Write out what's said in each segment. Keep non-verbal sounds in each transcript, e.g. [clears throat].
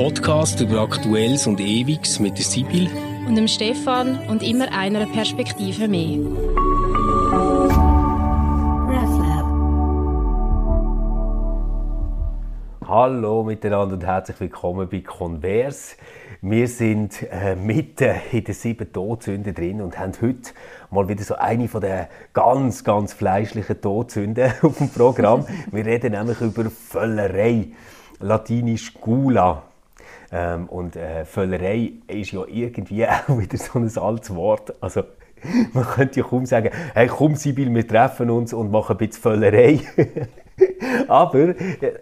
Podcast über Aktuelles und Ewiges mit der Sibyl und dem Stefan und immer einer Perspektive mehr. Hallo miteinander und herzlich willkommen bei Converse. Wir sind äh, mitten in den sieben Todsünden drin und haben heute mal wieder so eine von den ganz, ganz fleischlichen Todsünden [laughs] auf dem Programm. Wir reden nämlich über Völlerei, latinisch Gula. Ähm, und äh, Völlerei ist ja irgendwie [laughs] auch wieder so ein altes Wort. Also, [laughs] man könnte ja kaum sagen, hey, komm Sibyl, wir treffen uns und machen ein bisschen Völlerei. [laughs] Aber äh,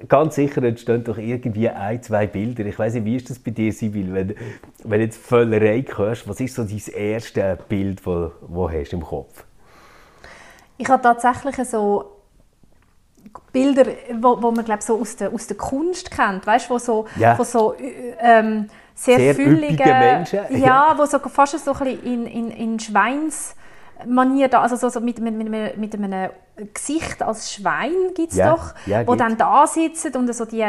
ganz sicher entstehen doch irgendwie ein, zwei Bilder. Ich weiß nicht, wie ist das bei dir, Sibyl, wenn, wenn du jetzt Völlerei hörst, was ist so dein erstes Bild, das du hast im Kopf? Ich habe tatsächlich so Bilder, wo, wo man glaube so aus der, aus der Kunst kennt, weißt, wo so, ja. wo so ähm, sehr, sehr füllige Menschen, ja, ja, wo so fast so ein bisschen in, in, in Schweins Manier da, also so, so mit, mit, mit, mit einem Gesicht als Schwein gibt es ja, doch, ja, wo dann da sitzen und so die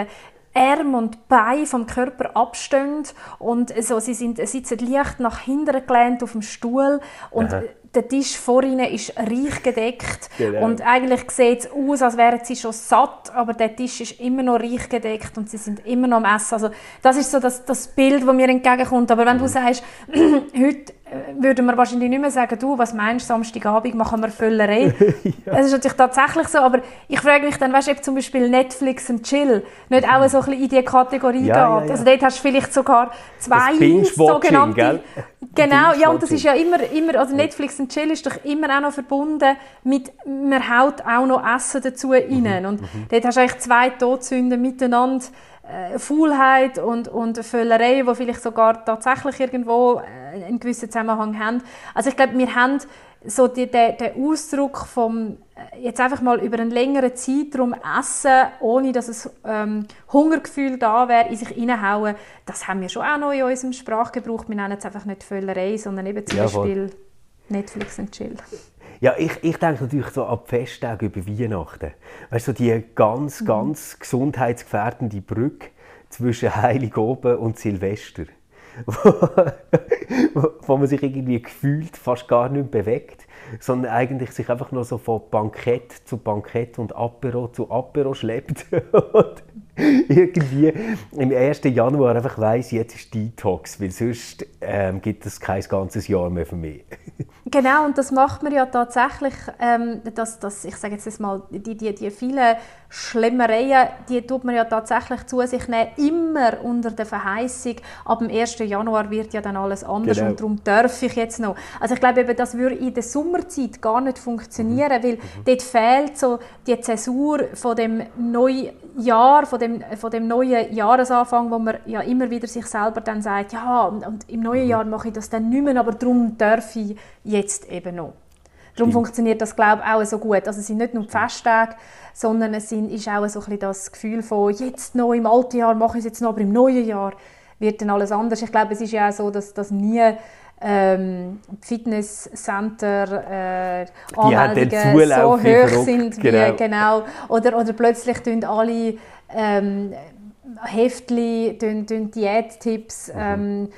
Arme und Beine vom Körper abstehen und so, sie sind, sitzen leicht nach hinten gelehnt auf dem Stuhl und Aha der Tisch vor ihnen ist reich gedeckt genau. und eigentlich sieht es aus, als wären sie schon satt, aber der Tisch ist immer noch reich gedeckt und sie sind immer noch am Essen. Also das ist so das, das Bild, das mir entgegenkommt. Aber wenn mhm. du sagst, [clears throat] heute äh, würden wir wahrscheinlich nicht mehr sagen, du, was meinst du, Samstagabend machen wir Völlerei. [laughs] ja. Das ist natürlich tatsächlich so, aber ich frage mich dann, weißt du, zum Beispiel Netflix und Chill nicht auch so ein bisschen in diese Kategorie ja, geht. Ja, also dort hast du vielleicht sogar zwei sogenannte... Gell? Genau, ja, und das ist ja immer, immer also Netflix und Chill ist doch immer auch noch verbunden mit, man haut auch noch Essen dazu mhm. rein. Und mhm. dort hast du eigentlich zwei Todsünden miteinander Faulheit und, und Völlerei, die vielleicht sogar tatsächlich irgendwo äh, einen gewissen Zusammenhang haben. Also ich glaube, wir haben so die, den, den Ausdruck vom äh, jetzt einfach mal über einen längeren Zeitraum essen, ohne dass es ähm, Hungergefühl da wäre, in sich reinhauen, das haben wir schon auch noch in unserem Sprachgebrauch. Wir nennen es einfach nicht Völlerei, sondern eben zum Jawohl. Beispiel Netflix und Chill. Ja, ich, ich denke natürlich so an die Festtage über Weihnachten. Weißt du, so die ganz, mhm. ganz gesundheitsgefährdende Brücke zwischen Heiligoben und Silvester. [laughs] wo, wo man sich irgendwie gefühlt fast gar nicht bewegt, sondern eigentlich sich einfach nur so von Bankett zu Bankett und Apero zu Apero schleppt. [laughs] [laughs] irgendwie im 1. Januar einfach weiss, jetzt ist Detox, weil sonst ähm, gibt es kein ganzes Jahr mehr für mich. [laughs] Genau, und das macht man ja tatsächlich, ähm, dass, dass, ich sage jetzt mal, die, die, die vielen Schlemmereien, die tut man ja tatsächlich zu sich nehmen, immer unter der Verheißung, ab dem 1. Januar wird ja dann alles anders genau. und darum darf ich jetzt noch. Also ich glaube, eben, das würde in der Sommerzeit gar nicht funktionieren, mhm. weil mhm. dort fehlt so die Zäsur von dem Neujahr, von dem, von dem neuen Jahresanfang, wo man ja immer wieder sich selber dann sagt, ja, und, im neuen mhm. Jahr mache ich das dann nicht mehr, aber darum darf ich jetzt eben noch. Darum funktioniert das, glaube ich, auch so gut. Also es sind nicht nur die Festtage, sondern es ist auch so ein das Gefühl von, jetzt noch im alten Jahr mache ich es jetzt noch, aber im neuen Jahr wird dann alles anders. Ich glaube, es ist ja auch so, dass das nie ähm, Fitnesscenter äh, Anmeldungen so hoch sind wie genau. genau. Oder, oder plötzlich tun alle ähm, Heftli, tun, tun Diättipps mhm. ähm,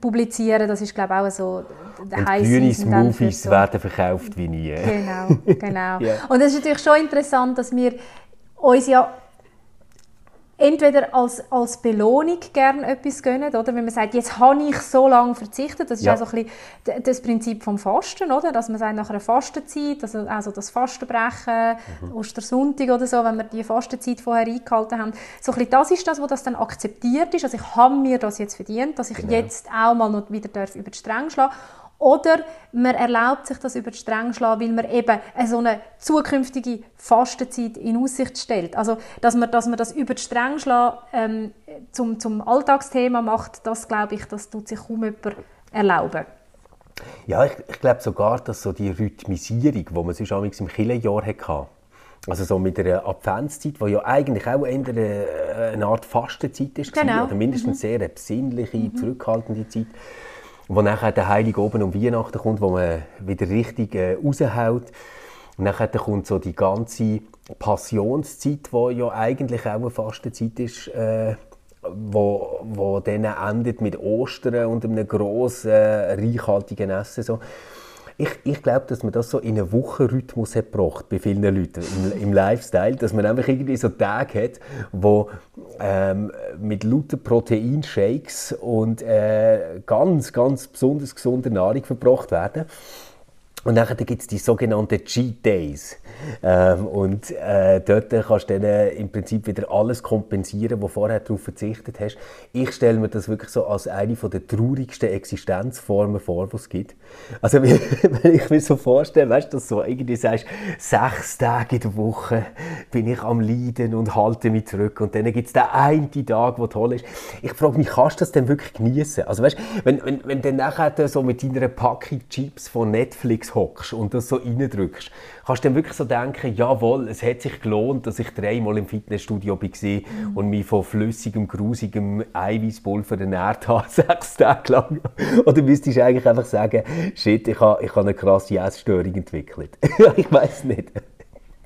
publizieren. Das ist, glaube ich, auch so der grüne Smoothies so. werden verkauft wie nie. Genau, [laughs] genau. ja. Und es ist natürlich schon interessant, dass wir uns ja entweder als, als Belohnung gerne etwas gönnen, oder? Wenn man sagt, jetzt habe ich so lange verzichtet, das ist ja. auch so ein bisschen das Prinzip vom Fasten, oder? Dass man sagt, nach einer Fastenzeit, also, also das Fastenbrechen, mhm. Ostersonntag oder so, wenn wir die Fastenzeit vorher eingehalten haben, so ein bisschen das ist das, was das dann akzeptiert ist, also ich habe mir das jetzt verdient, dass ich genau. jetzt auch mal noch wieder über die Stränge schlagen oder man erlaubt sich das über die Stränge schlagen, weil man eben so eine zukünftige Fastenzeit in Aussicht stellt. Also, dass man, dass man das über die Stränge schlagen ähm, zum, zum Alltagsthema macht, das glaube ich, das tut sich kaum jemand erlauben. Ja, ich, ich glaube sogar, dass so die Rhythmisierung, die man sonst im Killenjahr hatte, also so mit der Adventszeit, die ja eigentlich auch eine Art Fastenzeit ist, genau. oder mindestens mhm. sehr eine besinnliche, mhm. zurückhaltende Zeit, wo nachher der Heilige oben um Weihnachten kommt, wo man wieder richtig äh, raushaut. Und dann kommt so die ganze Passionszeit, die ja eigentlich auch eine Fastenzeit ist, äh, wo, wo dann endet mit Ostern und einem grossen, reichhaltigen Essen. So. Ich, ich glaube, dass man das so in einen Wochenrhythmus hat gebracht bei vielen Leuten im, im Lifestyle, dass man einfach irgendwie so Tage hat, wo ähm, mit lauter Proteinshakes und äh, ganz, ganz besonders gesunder Nahrung verbracht werden. Und dann gibt es die sogenannten Cheat Days. Ähm, und äh, dort kannst du dann im Prinzip wieder alles kompensieren, wo du vorher darauf verzichtet hast. Ich stelle mir das wirklich so als eine der traurigsten Existenzformen vor, die es gibt. Also [laughs] wenn ich mir so vorstelle, weißt du, dass du so irgendwie sagst, sechs Tage in der Woche bin ich am Leiden und halte mich zurück und dann gibt es den einen Tag, der toll ist. Ich frage mich, kannst du das denn wirklich genießen? Also weißt, wenn, wenn, wenn du dann nachher so mit deiner Packung Chips von Netflix hockst und das so reindrückst, kannst du dann wirklich so denken, jawohl, es hat sich gelohnt, dass ich dreimal im Fitnessstudio war mhm. und mich von flüssigem, grusigem Eiweißpulver ernährt habe, [laughs] sechs Tage lang. Oder müsstest du eigentlich einfach sagen, shit, ich habe, ich habe eine krasse Essstörung entwickelt. [laughs] ich weiß nicht.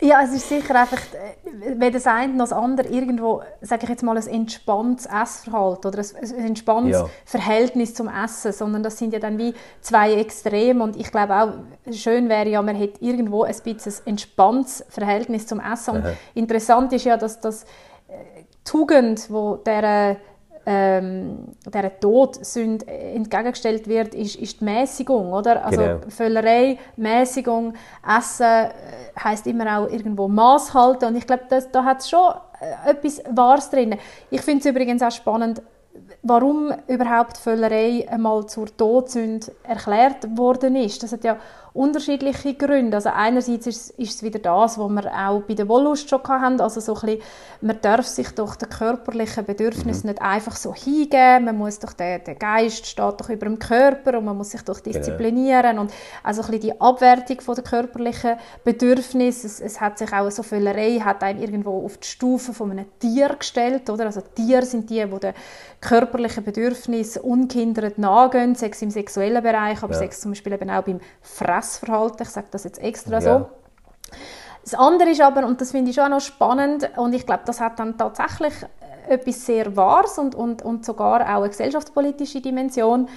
Ja, es ist sicher einfach, äh, wenn das eine noch das andere irgendwo, sage ich jetzt mal, ein entspanntes Essverhalten oder ein, entspanntes ja. Verhältnis zum Essen, sondern das sind ja dann wie zwei Extreme und ich glaube auch, schön wäre ja, man hätte irgendwo ein bisschen ein entspanntes Verhältnis zum Essen und Aha. interessant ist ja, dass das äh, Tugend, wo der ähm, der Todsünde entgegengestellt wird, ist, ist die Mäßigung, oder? Also genau. Völlerei, Mäßigung, Essen äh, heißt immer auch irgendwo Maß halten und ich glaube, da hat es schon äh, etwas Wahres drin. Ich finde es übrigens auch spannend, warum überhaupt Völlerei einmal zur Todsünde erklärt worden ist. Das hat ja unterschiedliche Gründe. Also einerseits ist, ist es wieder das, was wir auch bei der Wollust schon hatten, also so ein bisschen, man darf sich doch den körperlichen Bedürfnissen mhm. nicht einfach so hingeben, man muss doch, der, der Geist steht doch über dem Körper und man muss sich doch genau. disziplinieren genau. und also ein bisschen die Abwertung von der körperlichen Bedürfnisse, es, es, hat sich auch so Völlerei, hat einem irgendwo auf die Stufe von einem Tier gestellt, oder? Also Tiere sind die, die den körperlichen Bedürfnissen unkindert nachgehen, Sex im sexuellen Bereich, aber ja. Sex zum Beispiel eben auch beim Fressen Essverhalten. Ich sage das jetzt extra ja. so. Das andere ist aber, und das finde ich schon auch noch spannend, und ich glaube, das hat dann tatsächlich etwas sehr Wahres und, und, und sogar auch eine gesellschaftspolitische Dimension.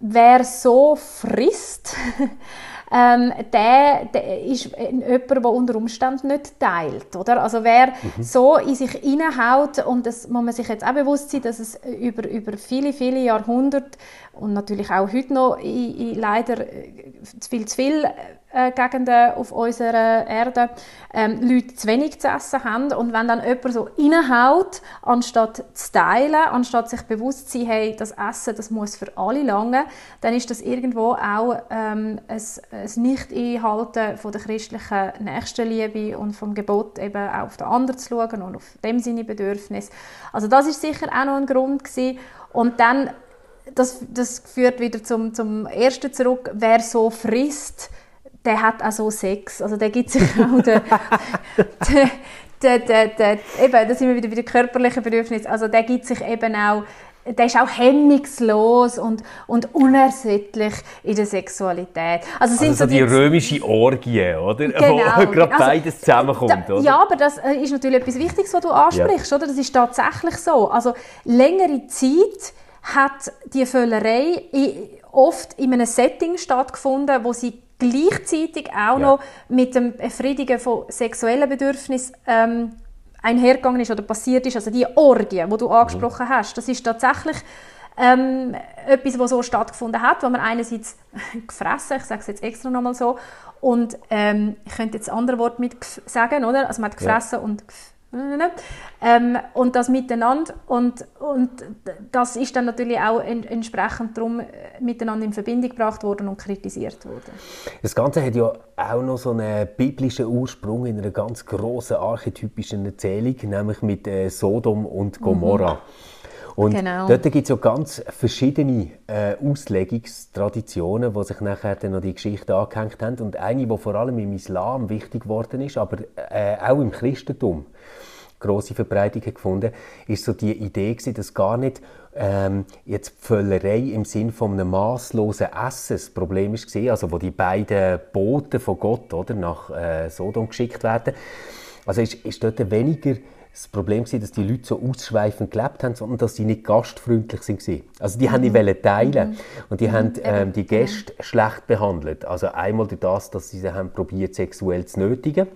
Wer so frisst, [laughs] ähm, der, der ist jemand, der unter Umständen nicht teilt. Oder? Also wer mhm. so in sich hineinhaut, und das muss man sich jetzt auch bewusst sein, dass es über, über viele, viele Jahrhunderte und natürlich auch heute noch in, in leider viel zu viel äh, Gegenden auf unserer Erde ähm, Leute zu wenig zu essen haben und wenn dann jemand so reinhaut, anstatt zu teilen, anstatt sich bewusst zu sein, hey, das Essen, das muss für alle lange, dann ist das irgendwo auch ähm, ein, ein Nicht-Einhalten von der christlichen Nächstenliebe und vom Gebot eben auch auf den anderen zu schauen und auf dem seine Bedürfnis. Also das ist sicher auch noch ein Grund gewesen. Und dann das, das führt wieder zum, zum ersten zurück, wer so frisst, der hat auch so Sex. Also der gibt sich auch den, [laughs] den, den, den, den, eben, da sind wir wieder bei den körperlichen Bedürfnissen, also der gibt sich eben auch der ist auch hemmungslos und, und unersättlich in der Sexualität. Also, sind also so die, die römische Orgie, oder? [laughs] Genau. Wo [laughs] gerade also, beides zusammenkommt, oder? Ja, aber das äh, ist natürlich etwas Wichtiges, was du ansprichst, ja. oder? Das ist tatsächlich so. Also längere Zeit hat die Völlerei oft in einem Setting stattgefunden, wo sie gleichzeitig auch ja. noch mit dem Befriedigen von sexuellen Bedürfnissen ähm, einhergegangen ist oder passiert ist. Also die Orgie, die du angesprochen mhm. hast, das ist tatsächlich ähm, etwas, was so stattgefunden hat, wo man einerseits [laughs] gefressen, ich sage es jetzt extra nochmal so, und ähm, ich könnte jetzt ein anderes Wort mit sagen, oder? Also man hat gefressen ja. und ähm, und das miteinander und, und das ist dann natürlich auch en entsprechend darum äh, miteinander in Verbindung gebracht worden und kritisiert worden. Das Ganze hat ja auch noch so einen biblischen Ursprung in einer ganz großen archetypischen Erzählung, nämlich mit äh, Sodom und Gomorra. Mhm. Und genau. dort gibt es ja ganz verschiedene äh, Auslegungstraditionen, wo sich nachher dann noch die Geschichte angehängt haben. Und eine, die vor allem im Islam wichtig geworden ist, aber äh, auch im Christentum große Verbreitung gefunden, ist so die Idee gewesen, dass gar nicht ähm, jetzt Völlerei im Sinn von einem maßlosen Essen das Problem ist gewesen, also wo die beiden Boten von Gott oder nach äh, Sodom geschickt werden. Also ist, ist dort weniger das Problem gewesen, dass die Leute so ausschweifend gelebt haben, sondern dass sie nicht gastfreundlich waren. Also die mhm. haben nicht teilen mhm. und die mhm. haben ähm, die Gäste mhm. schlecht behandelt. Also einmal durch das, dass sie sie haben probiert sexuell zu nötigen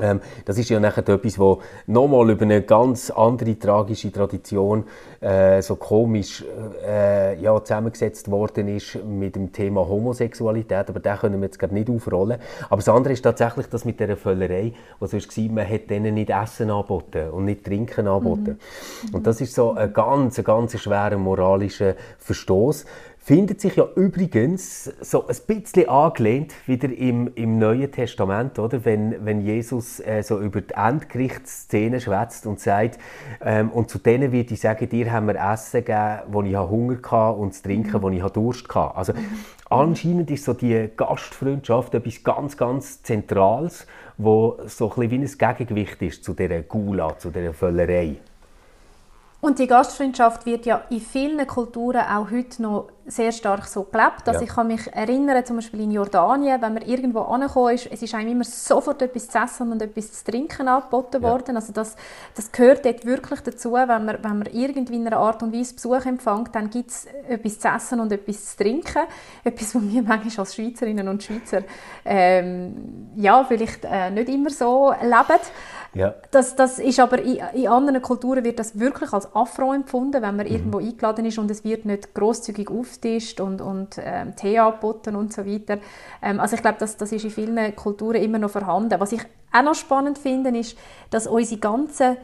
ähm, das ist ja nachher etwas, wo nochmal über eine ganz andere tragische Tradition äh, so komisch äh, ja, zusammengesetzt worden ist mit dem Thema Homosexualität, aber da können wir jetzt gerade nicht aufrollen. Aber das andere ist tatsächlich das mit der Völlerei, was es war, man hat denen nicht Essen angeboten und nicht Trinken angeboten. Mhm. Und das ist so ein ganz, ganz schwerer moralischer Verstoß findet sich ja übrigens so ein bisschen angelehnt wieder im, im Neuen Testament, oder? Wenn, wenn Jesus äh, so über die Endgerichtsszene schwätzt und sagt, ähm, und zu denen wird ich sagen, dir haben wir Essen gegeben, wo ich Hunger hatte und zu trinken, wo ich Durst hatte. Also anscheinend ist so die Gastfreundschaft etwas ganz, ganz Zentrales, wo so ein bisschen wie ein Gegengewicht ist zu dieser Gula, zu dieser Völlerei. Und die Gastfreundschaft wird ja in vielen Kulturen auch heute noch sehr stark so gelebt. Also ja. ich kann mich erinnern, zum Beispiel in Jordanien, wenn man irgendwo angekommen ist, es ist einem immer sofort etwas zu essen und etwas zu trinken angeboten ja. worden. Also das, das gehört dort wirklich dazu, wenn man, wenn man irgendwie in einer Art und Weise Besuch empfängt, dann gibt es etwas zu essen und etwas zu trinken. Etwas, was wir manchmal als Schweizerinnen und Schweizer ähm, ja, vielleicht äh, nicht immer so leben. Ja. Das, das ist aber in, in, anderen Kulturen wird das wirklich als Afro empfunden, wenn man mhm. irgendwo eingeladen ist und es wird nicht großzügig auftischt und, und ähm, Tee angeboten und so weiter. Ähm, also ich glaube, das, das ist in vielen Kulturen immer noch vorhanden. Was ich auch noch spannend finde, ist, dass unsere ganzen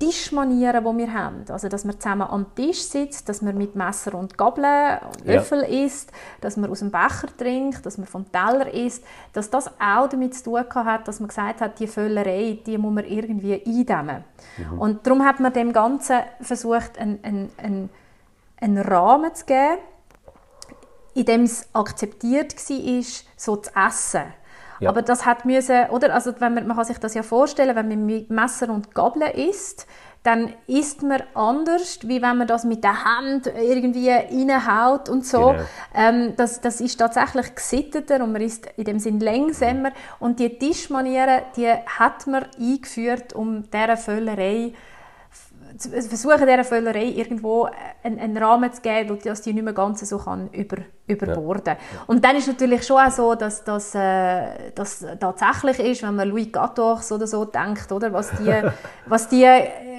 Tischmanieren, die wir haben. Also, dass man zusammen am Tisch sitzt, dass man mit Messer und Gabel und Löffel ja. isst, dass man aus dem Becher trinkt, dass man vom Teller isst, dass das auch damit zu tun hat, dass man gesagt hat, die Völlerei, die muss man irgendwie eindämmen. Mhm. Und darum hat man dem Ganzen versucht, einen, einen, einen, einen Rahmen zu geben, in dem es akzeptiert war, so zu essen. Ja. Aber das hat müssen, oder? Also wenn man, man kann sich das ja vorstellen, wenn man mit Messer und Gabel isst, dann isst man anders, wie wenn man das mit der Hand irgendwie reinhaut und so. Genau. Ähm, das, das ist tatsächlich gesitteter und man ist in dem Sinn längsamer. Und die Tischmanieren, die hat man eingeführt, um dieser Völlerei versuchen, dieser Völlerei irgendwo einen, einen, Rahmen zu geben, dass die nicht mehr ganz so kann über, überborden kann. Ja. Und dann ist natürlich schon auch so, dass das äh, tatsächlich ist, wenn man Louis Gattox oder so denkt, oder, was die, [laughs] was die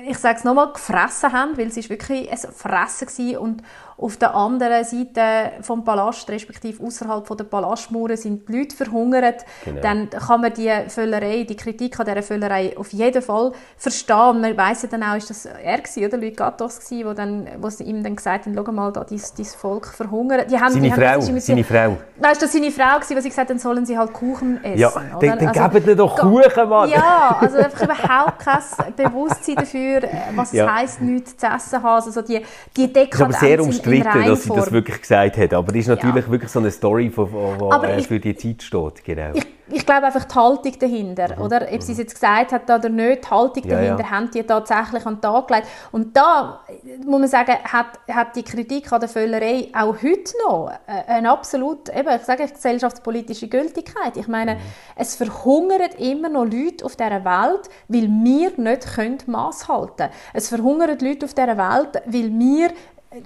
ich sage es nochmal, gefressen haben, weil es ist wirklich ein Fressen war und auf der anderen Seite vom Palast, respektive außerhalb der Palastmauern, sind die Leute verhungert. Genau. Dann kann man die Völlerei, die Kritik an dieser Völlerei auf jeden Fall verstehen. Man weiss ja dann auch, ist das er gewesen, oder Luis Gattos gewesen, wo, dann, wo sie ihm dann gesagt haben, schau mal, da, dein, dein Volk verhungert. Die haben, seine die Frau, haben, seine Frau. Nein, ist das seine Frau gewesen, wo sie gesagt haben, dann sollen sie halt Kuchen essen. Ja, dann, dann also, geben doch Kuchen, Mann. Ja, also einfach überhaupt kein Bewusstsein dafür, was ja. es heisst, nichts zu essen haben. Also die, die umstritten, dass sie das wirklich gesagt hat. Aber das ist natürlich ja. wirklich so eine Story, die äh, für die Zeit steht. Genau. Ich, ich glaube einfach die Haltung dahinter, mhm. oder? Ob sie es jetzt gesagt hat oder nicht, die Haltung ja, dahinter ja. haben die tatsächlich an den Tag gelegt. Und da, muss man sagen, hat, hat die Kritik an der Völlerei auch heute noch eine absolut, eben, ich sage gesellschaftspolitische Gültigkeit. Ich meine, mhm. es verhungern immer noch Leute auf dieser Welt, weil wir nicht Maß halten können. Es verhungern Leute auf dieser Welt, weil wir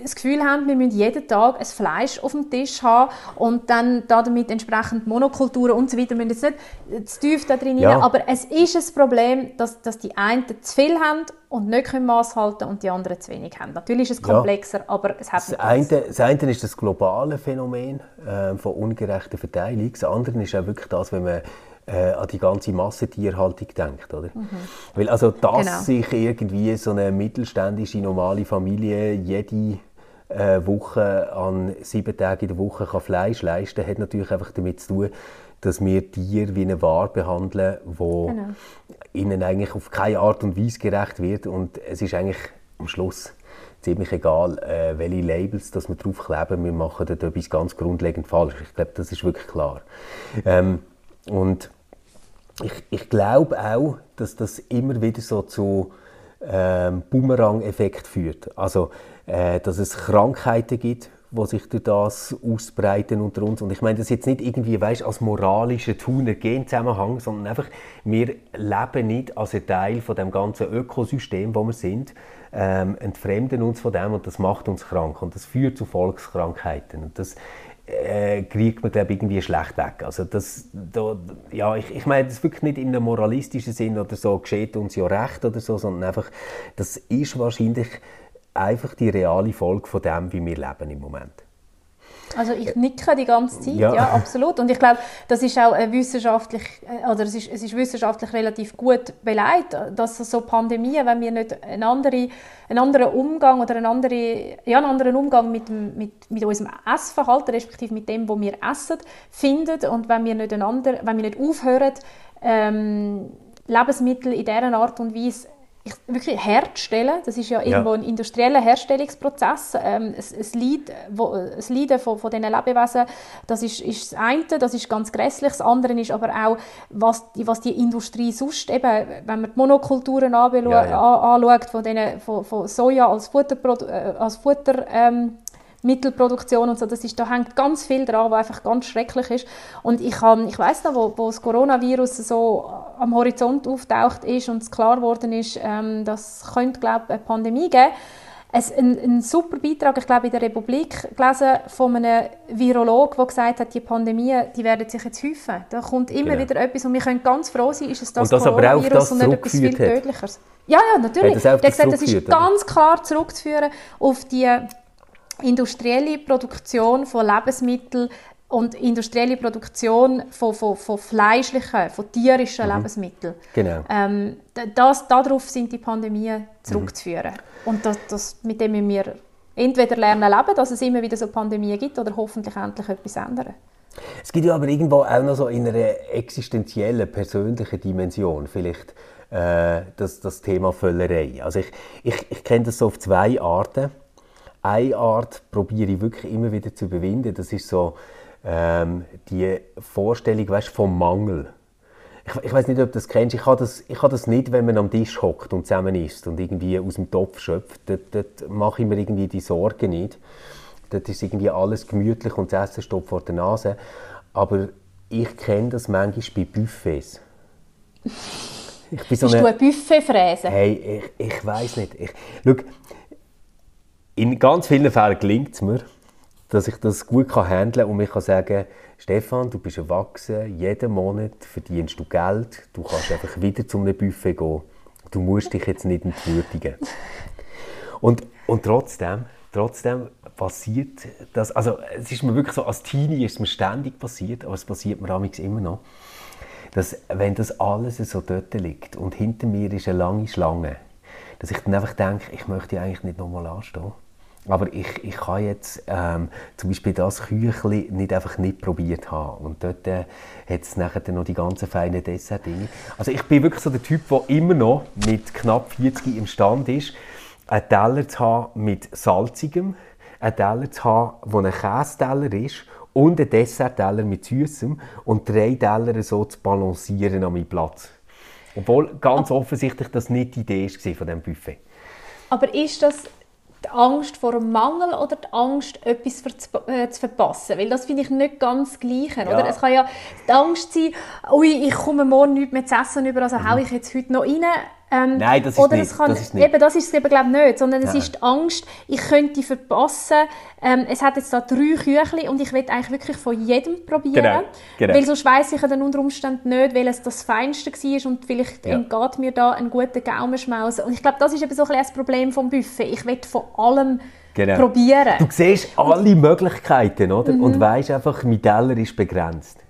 das Gefühl haben, wir müssen jeden Tag ein Fleisch auf dem Tisch haben und dann damit entsprechend Monokulturen und so weiter. Wir müssen jetzt nicht zu tief da drin ja. rein, aber es ist ein Problem, dass, dass die einen zu viel haben und nicht können Maß halten und die anderen zu wenig haben. Natürlich ist es komplexer, ja. aber es hat das eine, das eine ist das globale Phänomen äh, von ungerechter Verteilung. Das andere ist auch wirklich das, wenn man äh, an die ganze Massentierhaltung denkt. Oder? Mhm. Weil also, dass genau. sich irgendwie so eine mittelständische, normale Familie jede äh, Woche an sieben Tagen in der Woche kann Fleisch leisten kann, hat natürlich einfach damit zu tun, dass wir Tiere wie eine Ware behandeln, wo genau. ihnen eigentlich auf keine Art und Weise gerecht wird und es ist eigentlich am Schluss ziemlich egal, äh, welche Labels dass wir draufkleben, wir machen dort etwas ganz grundlegend falsch. Ich glaube, das ist wirklich klar. Ähm, und ich, ich glaube auch, dass das immer wieder so zu ähm, Boomerang-Effekt führt. Also, äh, dass es Krankheiten gibt, die sich durch das ausbreiten unter uns. Und ich meine das jetzt nicht irgendwie, weißt, als moralischer Tuner-Gen-Zusammenhang, sondern einfach, wir leben nicht als ein Teil von dem ganzen Ökosystem, wo wir sind, ähm, entfremden uns von dem und das macht uns krank und das führt zu Volkskrankheiten. Und das äh, kriegt man glaube irgendwie schlecht weg. Also das, da, ja, ich, ich meine das wirklich nicht in einem moralistischen Sinn oder so, geschieht uns ja recht oder so, sondern einfach, das ist wahrscheinlich einfach die reale Folge von dem, wie wir leben im Moment. Also ich nicke die ganze Zeit, ja, ja absolut. Und ich glaube, das ist auch wissenschaftlich, äh, oder es ist, es ist wissenschaftlich relativ gut beleidigt, dass so Pandemien, wenn wir nicht einen anderen, einen anderen Umgang oder einen anderen, ja, einen anderen Umgang mit, mit, mit unserem Essverhalten, respektive mit dem, was wir essen, finden und wenn wir nicht, einander, wenn wir nicht aufhören, ähm, Lebensmittel in dieser Art und Weise wirklich herzustellen. Das ist ja, ja, irgendwo ein industrieller Herstellungsprozess. Ähm, es, es, Leid, wo, das Leiden von, von diesen Lebewesen, das ist, ist das eine, das ist ganz grässlich. Das andere ist aber auch, was die, was die Industrie sonst, eben, wenn man die Monokulturen anschaut, ja, ja. anschaut von, denen, von, von Soja als Futter, äh, als Futter ähm, Mittelproduktion und so, das ist, da hängt ganz viel dran, was einfach ganz schrecklich ist. Und ich, ich weiß noch, wo, wo das Coronavirus so am Horizont auftaucht ist und es klar geworden ist, ähm, das könnte, glaube eine Pandemie geben, es, ein, ein, super Beitrag, ich glaube, in der Republik gelesen von einem Virologen, der gesagt hat, die Pandemien, die werden sich jetzt häufen. Da kommt immer genau. wieder etwas und wir können ganz froh sein, ist es das, das Coronavirus und nicht etwas viel Tödlicheres. Ja, ja, natürlich. Der hat gesagt, das ist ganz klar zurückzuführen auf die industrielle Produktion von Lebensmitteln und industrielle Produktion von, von, von fleischlichen, von tierischen mhm. Lebensmitteln. Genau. Ähm, das, darauf sind die Pandemien zurückzuführen. Mhm. Und das, das, mit dem müssen wir entweder lernen leben, dass es immer wieder so Pandemien gibt, oder hoffentlich endlich etwas ändern. Es gibt ja aber irgendwo auch noch so in einer existenziellen, persönlichen Dimension vielleicht äh, das, das Thema Völlerei. Also ich, ich, ich kenne das so auf zwei Arten eine Art probiere ich wirklich immer wieder zu überwinden. Das ist so ähm, die Vorstellung weißt, vom Mangel. Ich, ich weiß nicht, ob du das kennst. Ich habe das, ich habe das nicht, wenn man am Tisch hockt und zusammen isst und irgendwie aus dem Topf schöpft. Dort, dort mache ich mir irgendwie die Sorge nicht. Dort ist irgendwie alles gemütlich und das Essen steht vor der Nase. Aber ich kenne das manchmal bei Buffets. Ich bin so Bist eine, du ein Buffet-Fräse? Hey, ich, ich weiß nicht. Ich, schau, in ganz vielen Fällen gelingt es mir, dass ich das gut kann handeln und ich kann sagen, Stefan, du bist erwachsen, jeden Monat verdienst du Geld, du kannst einfach wieder zu einem Buffet gehen, du musst dich jetzt nicht entwürdigen. Und, und trotzdem, trotzdem passiert das, also es ist mir wirklich so, als Teenie ist es mir ständig passiert, aber es passiert mir immer noch, dass wenn das alles so dort liegt und hinter mir ist eine lange Schlange, dass ich dann einfach denke, ich möchte eigentlich nicht nochmal anstehen. Aber ich, ich kann jetzt ähm, zum Beispiel das Küchli nicht einfach nicht probiert haben. Und dort äh, hat es nachher noch die ganzen feinen Dessert-Dinge. Also ich bin wirklich so der Typ, der immer noch mit knapp 40 im Stand ist, einen Teller zu haben mit salzigem, einen Teller zu haben, der ein Kästeller ist und einen Dessertteller mit Süßem und drei Teller so zu balancieren an meinem Platz. Obwohl ganz offensichtlich das nicht die Idee war von diesem Buffet. Aber ist das die Angst vor dem Mangel oder die Angst, etwas zu, äh, zu verpassen? Weil das finde ich nicht ganz gleich. Ja. Oder? Es kann ja die Angst sein, ui, ich komme morgen nicht mehr zu essen über, also mhm. haue ich jetzt heute noch rein. Ähm, Nein, das ist oder nicht. Kann, das ist nicht. Eben, das ist es eben glaube nicht, sondern es ist die Angst, ich könnte verpassen. Ähm, es hat jetzt da drei Küchli und ich will eigentlich wirklich von jedem probieren, genau, genau. weil sonst weiss ich ja dann unter Umständen nicht, welches das Feinste war und vielleicht ja. entgeht mir da ein guter Gaumenschmaus. Und ich glaube, das ist eben so ein das Problem vom Buffet. Ich will von allem genau. probieren. Du siehst alle Möglichkeiten, oder? Mhm. Und weißt einfach, mein Teller ist begrenzt.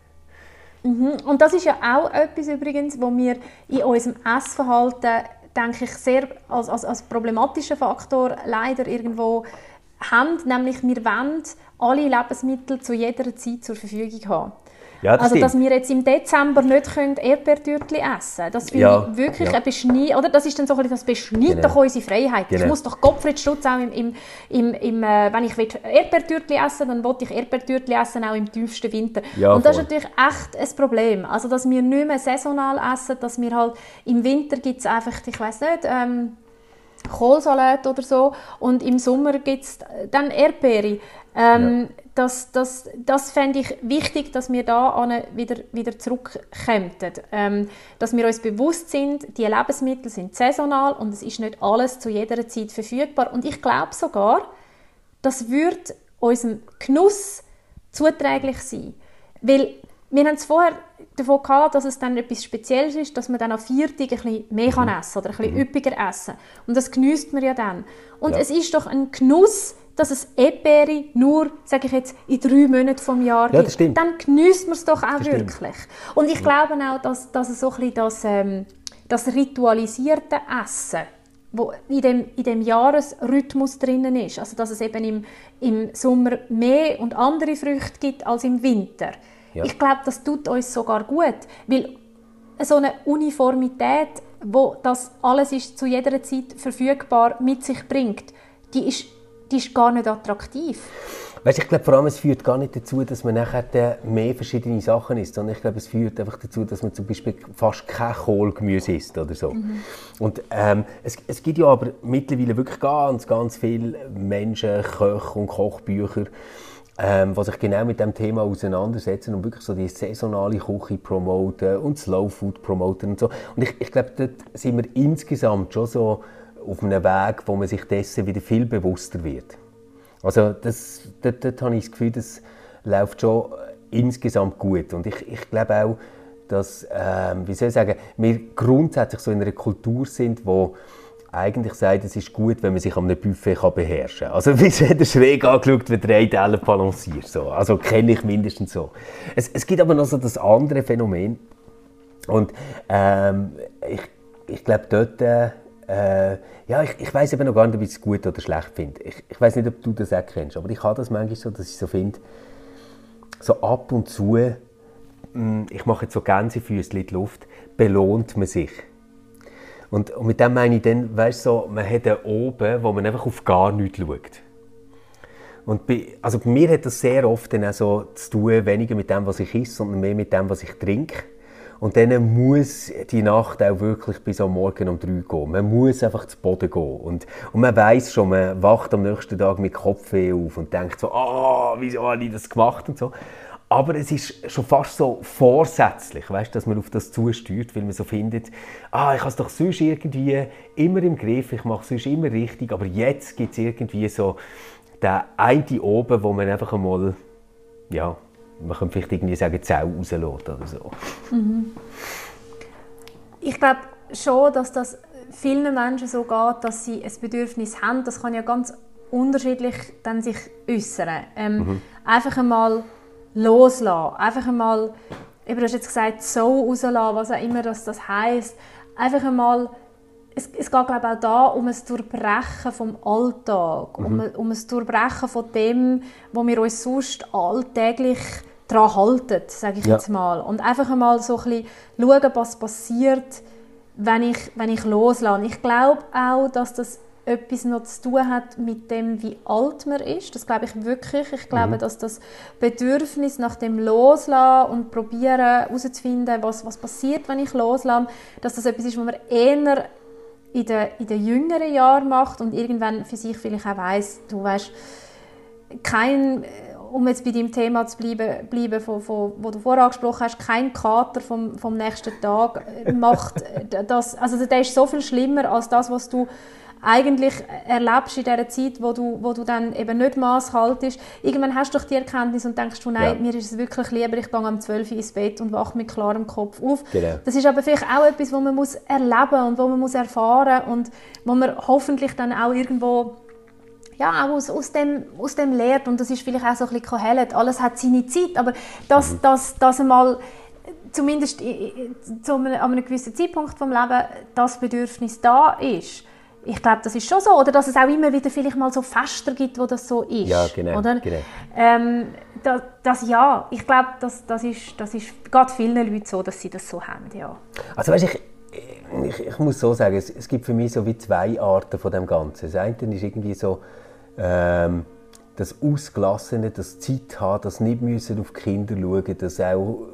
Mhm. Und das ist ja auch etwas übrigens, wo wir in unserem Essverhalten, denke ich, sehr als, als, als problematischen Faktor leider irgendwo haben, nämlich wir wollen alle Lebensmittel zu jeder Zeit zur Verfügung haben. Ja, das also, dass wir jetzt im Dezember nicht Erdbeertürtchen essen können, das finde ja, ich wirklich ja. ein Beschneid, oder das ist dann so ein bisschen, das beschneidet genau. doch unsere Freiheit. Genau. Ich muss doch Gottfried Stutz auch im, im, im, im äh, wenn ich Erdbeertürtchen essen dann will ich Erdbeertürtchen essen, auch im tiefsten Winter. Ja, Und das voll. ist natürlich echt ein Problem. Also, dass wir nicht mehr saisonal essen, dass wir halt, im Winter gibt es einfach, ich weiß nicht, ähm, Kohlsalat oder so und im Sommer gibt es dann Erdbeere Ähm, ja. Das, das, das fände ich wichtig, dass wir da wieder, wieder zurückkommen. Ähm, dass wir uns bewusst sind, die Lebensmittel sind saisonal und es ist nicht alles zu jeder Zeit verfügbar. Und ich glaube sogar, das wird unserem Genuss zuträglich sein. Weil wir haben es vorher davon gehabt, dass es dann etwas Spezielles ist, dass man dann am Viertag ein bisschen mehr kann mhm. essen oder ein bisschen mhm. üppiger essen. Und das genießt man ja dann. Und ja. es ist doch ein Genuss, dass es Erdbeere nur, sage ich jetzt, in drei Monaten vom Jahr ja, gibt, dann genießt man es doch auch das wirklich. Stimmt. Und ich glaube auch, dass, dass es so ein bisschen das, ähm, das ritualisierte Essen, wo in dem, in dem Jahresrhythmus drinnen ist, also dass es eben im, im Sommer mehr und andere Früchte gibt als im Winter. Ja. Ich glaube, das tut uns sogar gut, weil so eine Uniformität, wo das alles ist zu jeder Zeit verfügbar mit sich bringt, die ist die ist gar nicht attraktiv. Weißt, ich glaube vor allem, es führt gar nicht dazu, dass man nachher mehr verschiedene Sachen isst, sondern ich glaube, es führt einfach dazu, dass man zum Beispiel fast kein Kohlgemüse isst oder so. Mhm. Und ähm, es, es gibt ja aber mittlerweile wirklich ganz, ganz viele Menschen, Köche und Kochbücher, ähm, die sich genau mit dem Thema auseinandersetzen und wirklich so die saisonale Küche promoten und Slow Food promoten und so. Und ich, ich glaube, dort sind wir insgesamt schon so auf einem Weg, wo man sich dessen wieder viel bewusster wird. Also das, dort, dort habe ich das Gefühl, das läuft schon insgesamt gut. Und ich, ich glaube auch, dass, ähm, wie soll ich sagen, wir grundsätzlich so in einer Kultur sind, wo eigentlich sagt, es ist gut, wenn man sich einem Buffet kann beherrschen kann. Also [laughs] wie hat der schräg angeschaut, wenn drei Teller balanciert. So. Also kenne ich mindestens so. Es, es gibt aber noch so das andere Phänomen. Und ähm, ich, ich glaube, dort äh, äh, ja, ich, ich weiß eben noch gar nicht, ob ich es gut oder schlecht finde. Ich, ich weiß nicht, ob du das auch kennst, aber ich habe das manchmal so, dass ich so finde, so ab und zu, hm, ich mache jetzt so Gänsefüßchen in die Luft, belohnt man sich. Und, und mit dem meine ich dann, weißt so, man hat da oben, wo man einfach auf gar nichts schaut. Und bei, also bei mir hat das sehr oft dann auch so zu tun, weniger mit dem, was ich esse, sondern mehr mit dem, was ich trinke. Und dann muss die Nacht auch wirklich bis am Morgen um drei gehen. Man muss einfach zu Boden gehen. Und, und man weiß schon, man wacht am nächsten Tag mit Kopfweh auf und denkt so, ah, oh, wieso habe ich das gemacht und so. Aber es ist schon fast so vorsätzlich, weißt, dass man auf das zusteuert, weil man so findet, ah, ich habe es doch sonst irgendwie immer im Griff, ich mache es sonst immer richtig, aber jetzt gibt es irgendwie so den einen oben, wo man einfach einmal ja, man könnte vielleicht irgendwie sagen, Zell rauslassen oder so. Mhm. Ich glaube schon, dass das vielen Menschen so geht, dass sie ein Bedürfnis haben. Das kann ja ganz unterschiedlich dann sich äußern. Ähm, mhm. Einfach einmal loslassen, einfach einmal, du hast jetzt gesagt, so rauslassen, was auch immer das, das heisst. Einfach einmal es, es geht glaube auch da um ein Durchbrechen vom Alltag, mhm. um, um ein Durchbrechen von dem, wo wir uns sonst alltäglich daran halten, sage ich ja. jetzt mal. Und einfach einmal so ein bisschen schauen, was passiert, wenn ich, wenn ich loslasse. Ich glaube auch, dass das etwas noch zu tun hat mit dem, wie alt man ist. Das glaube ich wirklich. Ich glaube, mhm. dass das Bedürfnis nach dem Loslassen und probieren herauszufinden, was, was passiert, wenn ich loslasse, dass das etwas ist, was man eher in den, in den jüngeren Jahren macht und irgendwann für sich vielleicht auch weiss, du weißt, kein, um jetzt bei dem Thema zu bleiben, bleiben von, von, wo du vorher angesprochen hast, kein Kater vom, vom nächsten Tag macht [laughs] das, also der ist so viel schlimmer als das, was du eigentlich erlebst in dieser Zeit, wo du, wo du dann eben nicht Maß haltest. Irgendwann hast du doch die Erkenntnis und denkst du, nein, ja. mir ist es wirklich lieber, ich gehe um 12 Uhr ins Bett und wache mit klarem Kopf auf. Genau. Das ist aber vielleicht auch etwas, was man muss erleben und wo man muss erfahren und wo man hoffentlich dann auch irgendwo ja, auch aus, aus, dem, aus dem lehrt und das ist vielleicht auch so ein bisschen Kohelet. Alles hat seine Zeit, aber dass, mhm. dass, dass einmal zumindest zu einem, an einem gewissen Zeitpunkt vom Leben das Bedürfnis da ist, ich glaube, das ist schon so. Oder dass es auch immer wieder vielleicht mal so Fester gibt, wo das so ist. Ja, genau. Oder? genau. Ähm, das, das, ja, ich glaube, das, das ist, das ist geht vielen Leuten so, dass sie das so haben, ja. Also weißt, ich, ich, ich muss so sagen, es, es, gibt für mich so wie zwei Arten von dem Ganzen. Das eine ist irgendwie so ähm, das Ausgelassene, das Zeit haben, das nicht müssen auf die Kinder schauen, das auch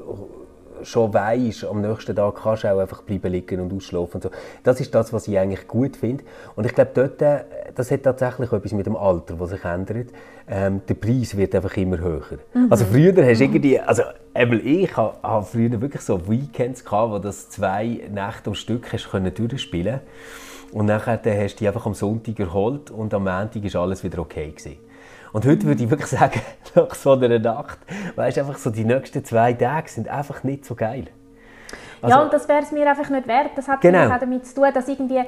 schon weißt, am nächsten Tag kannst du auch einfach bleiben liegen und ausschlafen und so. Das ist das, was ich eigentlich gut finde. Und ich glaube, dort, äh, das hat tatsächlich etwas mit dem Alter, das sich ändert. Ähm, der Preis wird einfach immer höher. Mhm. Also früher hast du irgendwie, also ich habe früher wirklich so Weekends gehabt, wo das zwei Nächte am Stück hast können durchspielen und nachher hast du dich einfach am Sonntag erholt und am Montag war alles wieder okay gewesen. Und heute würde ich wirklich sagen, [laughs] nach so einer Nacht, weißt einfach so, die nächsten zwei Tage sind einfach nicht so geil. Also, ja, und das wäre es mir einfach nicht wert. Das hat genau. auch damit zu tun, dass irgendwie,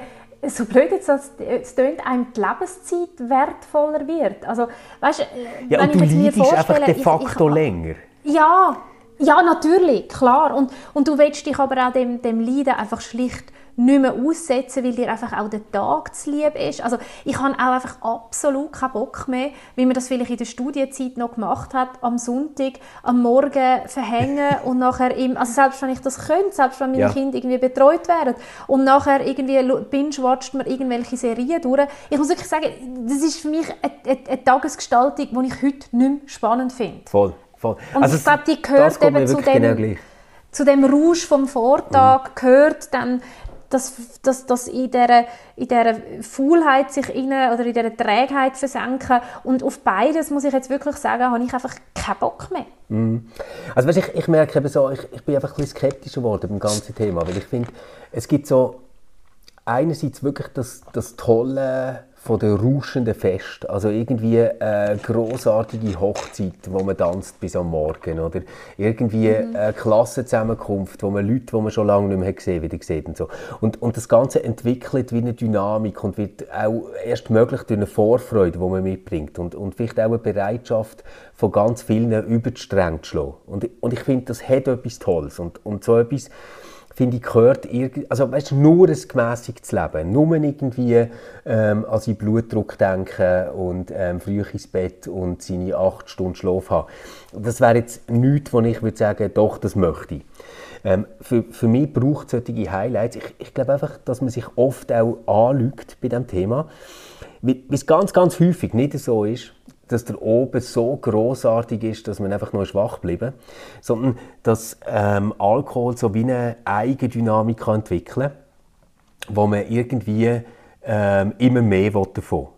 so blöd jetzt es tönt, einem die Lebenszeit wertvoller wird. Also, weißt, äh, ja, wenn und ich du mir einfach de facto ich, ich, länger. Ja, ja, natürlich, klar. Und, und du willst dich aber auch dem, dem Leiden einfach schlicht nicht mehr aussetzen, weil dir einfach auch der Tag zu lieb ist. Also ich habe auch einfach absolut keinen Bock mehr, wie man das vielleicht in der Studienzeit noch gemacht hat, am Sonntag am Morgen verhängen [laughs] und nachher im, also selbst wenn ich das könnte, selbst wenn meine ja. Kinder irgendwie betreut wären und nachher irgendwie binge-watcht man irgendwelche Serien durch. Ich muss wirklich sagen, das ist für mich eine, eine, eine Tagesgestaltung, die ich heute nicht mehr spannend finde. Voll, voll. Und also ich glaube, die gehört eben zu dem, genau zu dem Rausch vom Vortag, mhm. gehört dann dass, dass, dass in dieser, in Faulheit sich inne, oder in dieser Trägheit versenken. Und auf beides, muss ich jetzt wirklich sagen, habe ich einfach keinen Bock mehr. Mm. Also weißt, ich, ich merke eben so, ich, ich bin einfach ein bisschen skeptischer geworden beim ganzen Thema, weil ich finde, es gibt so einerseits wirklich das, das tolle von der rauschenden Fest. Also irgendwie eine großartige Hochzeit, wo man tanzt bis am Morgen. Oder irgendwie mhm. eine Klassenzusammenkunft, wo man Leute, die man schon lange nicht mehr gesehen wieder sieht. Und, so. und, und das Ganze entwickelt wie eine Dynamik und wird auch erst möglich durch eine Vorfreude, die man mitbringt. Und, und vielleicht auch eine Bereitschaft, von ganz vielen über die Stränge zu schlagen. Und, und ich finde, das hat etwas Tolles. Und, und so etwas finde ich, gehört also weißt, nur ein gemäßigtes Leben, nur irgendwie ähm, an seinen Blutdruck denken und ähm, früh ins Bett und seine acht Stunden Schlaf haben. Das wäre jetzt nichts, wo ich würde sagen, doch, das möchte ich. Ähm, für, für mich braucht es solche Highlights. Ich, ich glaube einfach, dass man sich oft auch anlügt bei diesem Thema, wie es ganz, ganz häufig nicht so ist, dass der oben so großartig ist, dass man einfach nur schwach bleiben, sondern dass ähm, Alkohol so wie eine Eigendynamik kann entwickeln wo man irgendwie ähm, immer mehr davon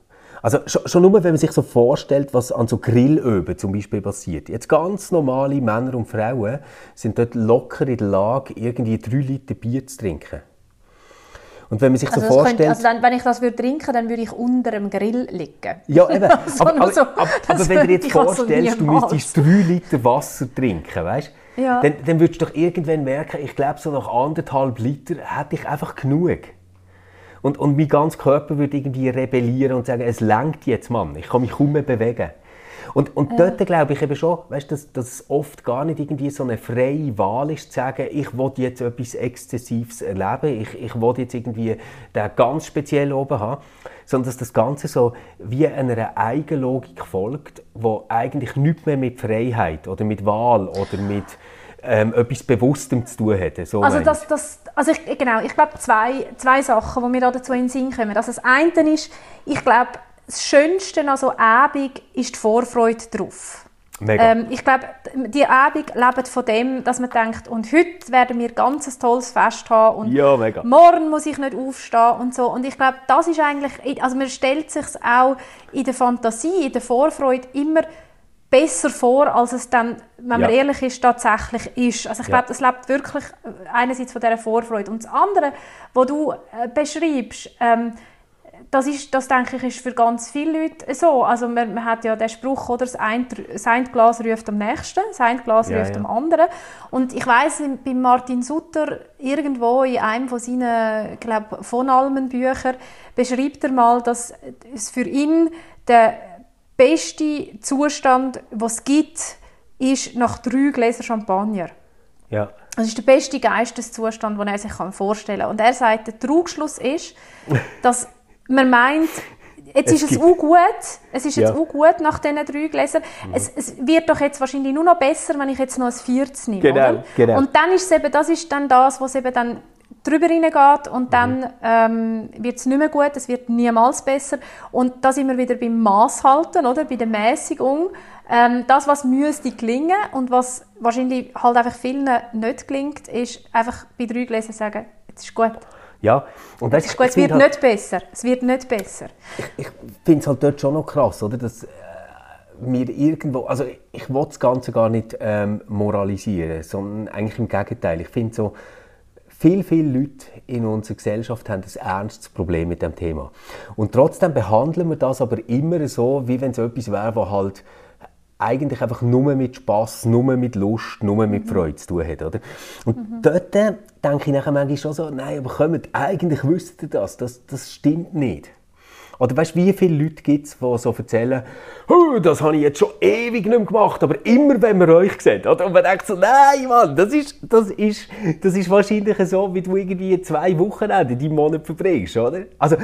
also schon, schon, nur, wenn man sich so vorstellt, was an so Grillöben zum Beispiel passiert. Jetzt ganz normale Männer und Frauen sind dort locker in der Lage, irgendwie drei Liter Bier zu trinken. Und wenn man sich also so vorstellt... Könnte, also dann, wenn ich das würde trinken, dann würde ich unter dem Grill liegen. Ja, eben. [laughs] so, aber, aber, so, aber, aber wenn du dir jetzt vorstellst, du müsstest drei Liter Wasser trinken, weißt ja. dann, dann würdest du doch irgendwann merken, ich glaube, so nach anderthalb Liter hätte ich einfach genug. Und, und mein ganzer Körper würde irgendwie rebellieren und sagen, es lenkt jetzt, Mann, ich kann mich kaum mehr bewegen. Und, und dort glaube ich eben schon, weißt, dass, dass es oft gar nicht irgendwie so eine freie Wahl ist, zu sagen, ich will jetzt etwas Exzessives erleben, ich, ich will jetzt irgendwie den ganz speziell oben haben, sondern dass das Ganze so wie einer Eigenlogik folgt, wo eigentlich nichts mehr mit Freiheit oder mit Wahl oder mit ähm, etwas Bewusstem zu tun hat. So also, das, das, also ich, genau, ich glaube zwei, zwei Sachen, die mir dazu in den Sinn kommen. Also das eine ist, ich glaube, das Schönste an so Abend ist die Vorfreude darauf. Ähm, ich glaube, die Abend lebt von dem, dass man denkt, und heute werden wir ganz ein tolles Fest haben und ja, morgen muss ich nicht aufstehen und so. Und ich glaube, das ist eigentlich, also man stellt sich auch in der Fantasie, in der Vorfreude immer besser vor, als es dann, wenn man ehrlich ist, tatsächlich ist. Also ich glaube, das lebt wirklich einerseits von dieser Vorfreude. Und das andere, was du äh, beschreibst, ähm, das, ist, das denke ich, ist für ganz viele Leute so. Also man, man hat ja den Spruch, oder, das eine Glas ruft am nächsten, das eine Glas ja, ruft ja. am anderen. Und ich weiß bei Martin Sutter, irgendwo in einem von seinen, glaube von Almen Bücher, beschreibt er mal, dass es für ihn der beste Zustand, was es gibt, ist nach drei Gläsern Champagner. Ja. Das ist der beste Geisteszustand, den er sich vorstellen kann. Und er sagt, der Trugschluss ist, [laughs] dass man meint, jetzt es ist es auch gut, es ist jetzt ja. auch gut nach diesen drei Gläsern. Mhm. Es, es, wird doch jetzt wahrscheinlich nur noch besser, wenn ich jetzt noch ein viertes nehme. Genau, genau. Und dann ist es eben, das ist dann das, was eben dann drüber hineingeht und dann mhm. ähm, wird es nicht mehr gut, es wird niemals besser. Und da sind wir wieder beim Maß halten, oder? bei der Mäßigung. Ähm, das, was müsste gelingen und was wahrscheinlich halt einfach vielen nicht gelingt, ist einfach bei drei Gläsern sagen, jetzt ist gut. Ja, und weißt, ist gut, es wird halt, nicht besser. Es wird nicht besser. Ich, ich finde es halt dort schon noch krass, oder? Dass, äh, wir irgendwo, also ich will das Ganze gar nicht ähm, moralisieren, sondern eigentlich im Gegenteil. Ich finde so, viele, viele Leute in unserer Gesellschaft haben ein ernstes Problem mit dem Thema. Und trotzdem behandeln wir das aber immer so, wie wenn es etwas wäre, was halt eigentlich einfach nur mit Spass, nur mit Lust, nur mit mhm. Freude zu tun hat. Oder? Und mhm. dort denke ich nachher manchmal schon so, nein, aber kommt, eigentlich wüsst ihr das, das, das stimmt nicht. Oder weißt du, wie viele Leute gibt es, die so erzählen, oh, das habe ich jetzt schon ewig nicht mehr gemacht, aber immer, wenn man euch sieht. Oder? Und man denkt so, nein, Mann, das ist, das, ist, das ist wahrscheinlich so, wie du irgendwie zwei Wochen in deinem Monat verbringst, oder? Also,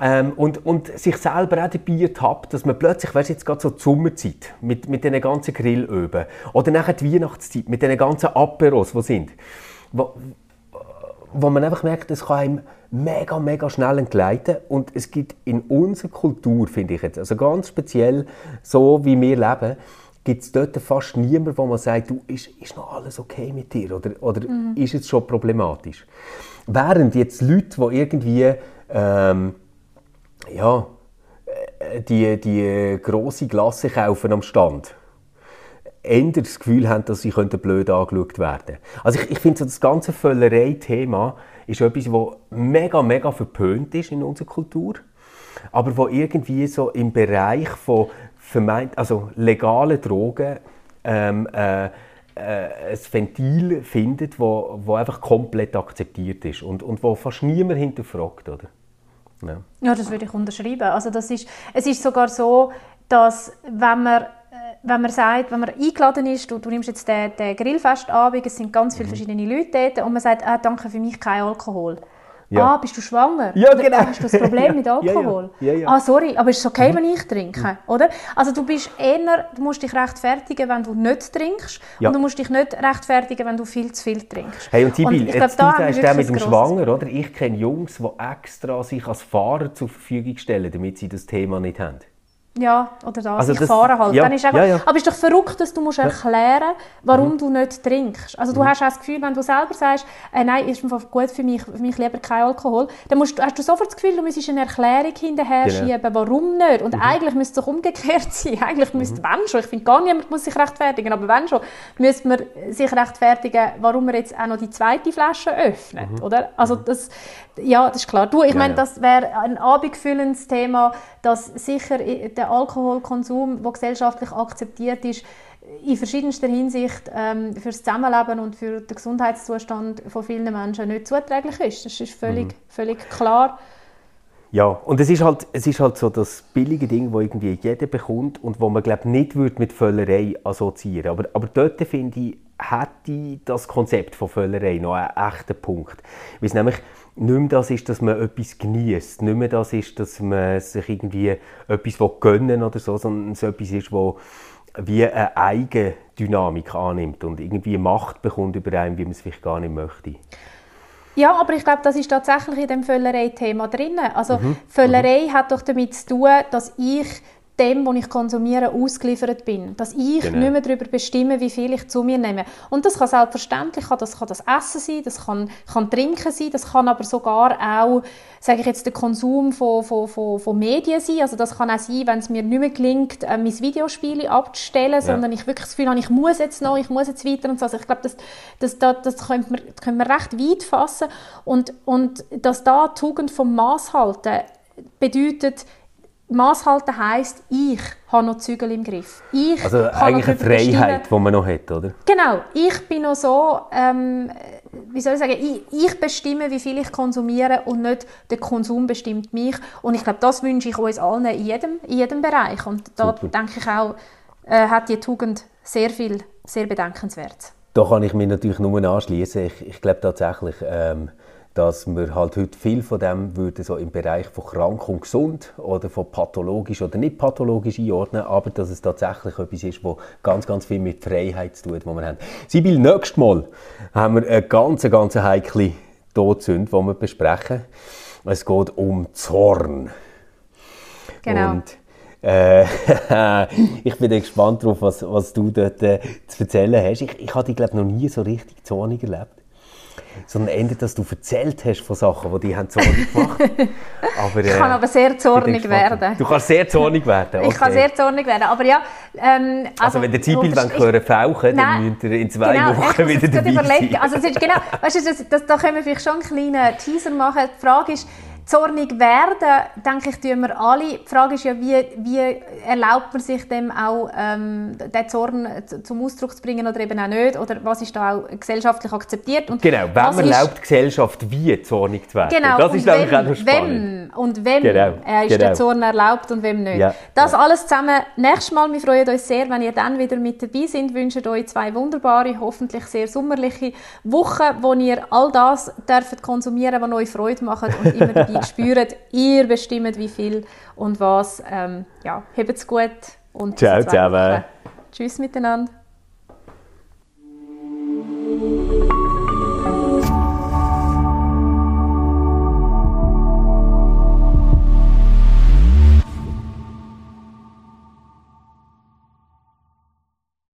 ähm, und, und sich selber auch dabei ertappt, dass man plötzlich, weißt du, jetzt gerade so die Sommerzeit, mit, mit diesen ganzen Grillöben, oder nachher die Weihnachtszeit, mit diesen ganzen Aperos, die sind, wo, wo man einfach merkt, es kann einem mega, mega schnell entgleiten. Und es gibt in unserer Kultur, finde ich jetzt, also ganz speziell so, wie wir leben, gibt es dort fast niemanden, wo man sagt, du, ist, ist noch alles okay mit dir oder, oder mhm. ist es schon problematisch? Während jetzt Leute, die irgendwie ähm, ja, äh, die, die grosse Glasse kaufen am Stand, eher das Gefühl haben, dass sie blöd angeschaut werden könnten. Also ich, ich finde so das ganze Völlerei-Thema ist etwas, das mega, mega verpönt ist in unserer Kultur, aber wo irgendwie so im Bereich von vermeint, also legalen Drogen ähm, äh, äh, ein Ventil findet, wo, wo einfach komplett akzeptiert ist und, und wo fast niemand hinterfragt, oder? Ja. ja, das würde ich unterschreiben. Also das ist, es ist sogar so, dass wenn man wenn man sagt, wenn man eingeladen ist, du, du nimmst jetzt den, den Grillfestabend, es sind ganz viele mhm. verschiedene Leute dort und man sagt, ah, danke, für mich kein Alkohol. Ja. Ah, bist du schwanger? Ja, genau. Oder, hast du ein Problem [laughs] mit Alkohol? ja, ja. Ja, ah, sorry, aber ist es okay, mhm. wenn ich trinke? Mhm. Oder? Also du bist eher, du musst dich rechtfertigen, wenn du nicht trinkst und du musst dich nicht rechtfertigen, wenn du viel zu viel trinkst. Hey, und Sibyl, jetzt glaub, da du sagst der mit dem Schwanger, oder? Ich kenne Jungs, die extra sich als Fahrer zur Verfügung stellen, damit sie das Thema nicht haben. Ja, oder das, also ich das, fahre halt. Ja, Dann ist einfach, ja, ja. Aber es ist doch verrückt, dass du musst erklären warum mhm. du nicht trinkst. Also du mhm. hast auch das Gefühl, wenn du selber sagst, äh, nein, ist gut für mich, für mich lieber kein Alkohol, dann musst, hast du sofort das Gefühl, du müsstest eine Erklärung hinterher genau. schieben, warum nicht. Und mhm. eigentlich müsste es doch umgekehrt [laughs] sein. Eigentlich müsste, mhm. wenn schon, ich finde gar niemand muss sich rechtfertigen, aber wenn schon, müsste man sich rechtfertigen, warum man jetzt auch noch die zweite Flasche öffnet, mhm. oder? Also mhm. das, ja, das ist klar. Du, ich meine, das wäre ein abendfüllendes Thema, dass sicher der Alkoholkonsum, der gesellschaftlich akzeptiert ist, in verschiedenster Hinsicht ähm, für das Zusammenleben und für den Gesundheitszustand von vielen Menschen nicht zuträglich ist. Das ist völlig, mhm. völlig klar. Ja, und es ist halt, es ist halt so das billige Ding, das irgendwie jeder bekommt und wo man glaube nicht mit Völlerei assoziieren Aber, aber dort finde ich, hätte das Konzept von Völlerei noch einen echten Punkt. Weil nämlich nicht mehr das ist, dass man etwas genießt, nicht mehr das ist, dass man sich irgendwie etwas gönnen oder so, sondern es etwas ist, wo wie eine eigene Dynamik annimmt und irgendwie Macht bekommt über einen, wie man es vielleicht gar nicht möchte. Ja, aber ich glaube, das ist tatsächlich in dem Völlerei-Thema drin. Also mhm. Völlerei mhm. hat doch damit zu tun, dass ich dem, was ich konsumiere, ausgeliefert bin. Dass ich genau. nicht mehr darüber bestimme, wie viel ich zu mir nehme. Und das kann selbstverständlich, das kann das Essen sein, das kann, kann Trinken sein, das kann aber sogar auch, sage ich jetzt, der Konsum von, von, von, von Medien sein. Also das kann auch sein, wenn es mir nicht mehr gelingt, äh, mein Videospiel abzustellen, ja. sondern ich wirklich das Gefühl habe, ich muss jetzt noch, ich muss jetzt weiter und so. Also ich glaube, das, das, das, das können, wir, können wir recht weit fassen. Und, und dass da die Tugend vom Maß halten bedeutet, Maß halten heisst, ich habe noch Zügel im Griff. Ich also eigentlich eine Freiheit, die man noch hat, oder? Genau. Ich bin noch so, ähm, wie soll ich sagen, ich, ich, bestimme, wie viel ich konsumiere und nicht der Konsum bestimmt mich. Und ich glaube, das wünsche ich uns allen in jedem, in jedem Bereich. Und da Super. denke ich auch, äh, hat die Tugend sehr viel, sehr bedenkenswert. Da kann ich mich natürlich nur anschließen. Ich, ich glaube tatsächlich, ähm, dass wir halt heute viel von dem würden so im Bereich von krank und gesund oder von pathologisch oder nicht pathologisch einordnen, aber dass es tatsächlich etwas ist, was ganz, ganz viel mit Freiheit zu tun hat, die wir haben. Sibyl, nächstes Mal haben wir eine ganz, ganz heikle Todsünde, die wir besprechen. Es geht um Zorn. Genau. Und, äh, [laughs] ich bin gespannt darauf, was, was du dort äh, zu erzählen hast. Ich, ich habe dich, glaube noch nie so richtig zornig erlebt sondern eher, dass du erzählt hast von Sachen, die die haben zornig gemacht [laughs] aber, äh, Ich kann aber sehr zornig werden. Du kannst sehr zornig werden? Okay. Ich kann sehr zornig werden, aber ja... Ähm, also, also, wenn der Zibil hören fauchen, dann müsst ihr in zwei genau, Wochen wieder dabei sein. Also es ist genau, weißt du, das, das, da können wir vielleicht schon einen kleinen Teaser machen. Die Frage ist, zornig werden, denke ich, tun wir alle. Die Frage ist ja, wie, wie erlaubt man sich dem auch, ähm, den Zorn zum Ausdruck zu bringen oder eben auch nicht? Oder was ist da auch gesellschaftlich akzeptiert? Und genau, wem erlaubt die Gesellschaft wie zornig zu werden? Genau, das ist, wem, auch noch spannend. Wem und wem genau, äh, ist genau. der Zorn erlaubt und wem nicht? Ja, das ja. alles zusammen nächstes Mal. Wir freuen uns sehr, wenn ihr dann wieder mit dabei seid. Wir wünschen euch zwei wunderbare, hoffentlich sehr sommerliche Wochen, wo ihr all das dürft konsumieren, was euch Freude macht und immer dabei [laughs] [laughs] spürt, ihr bestimmt, wie viel und was. Ähm, ja, habt's gut und ciao zusammen. Tschüss miteinander.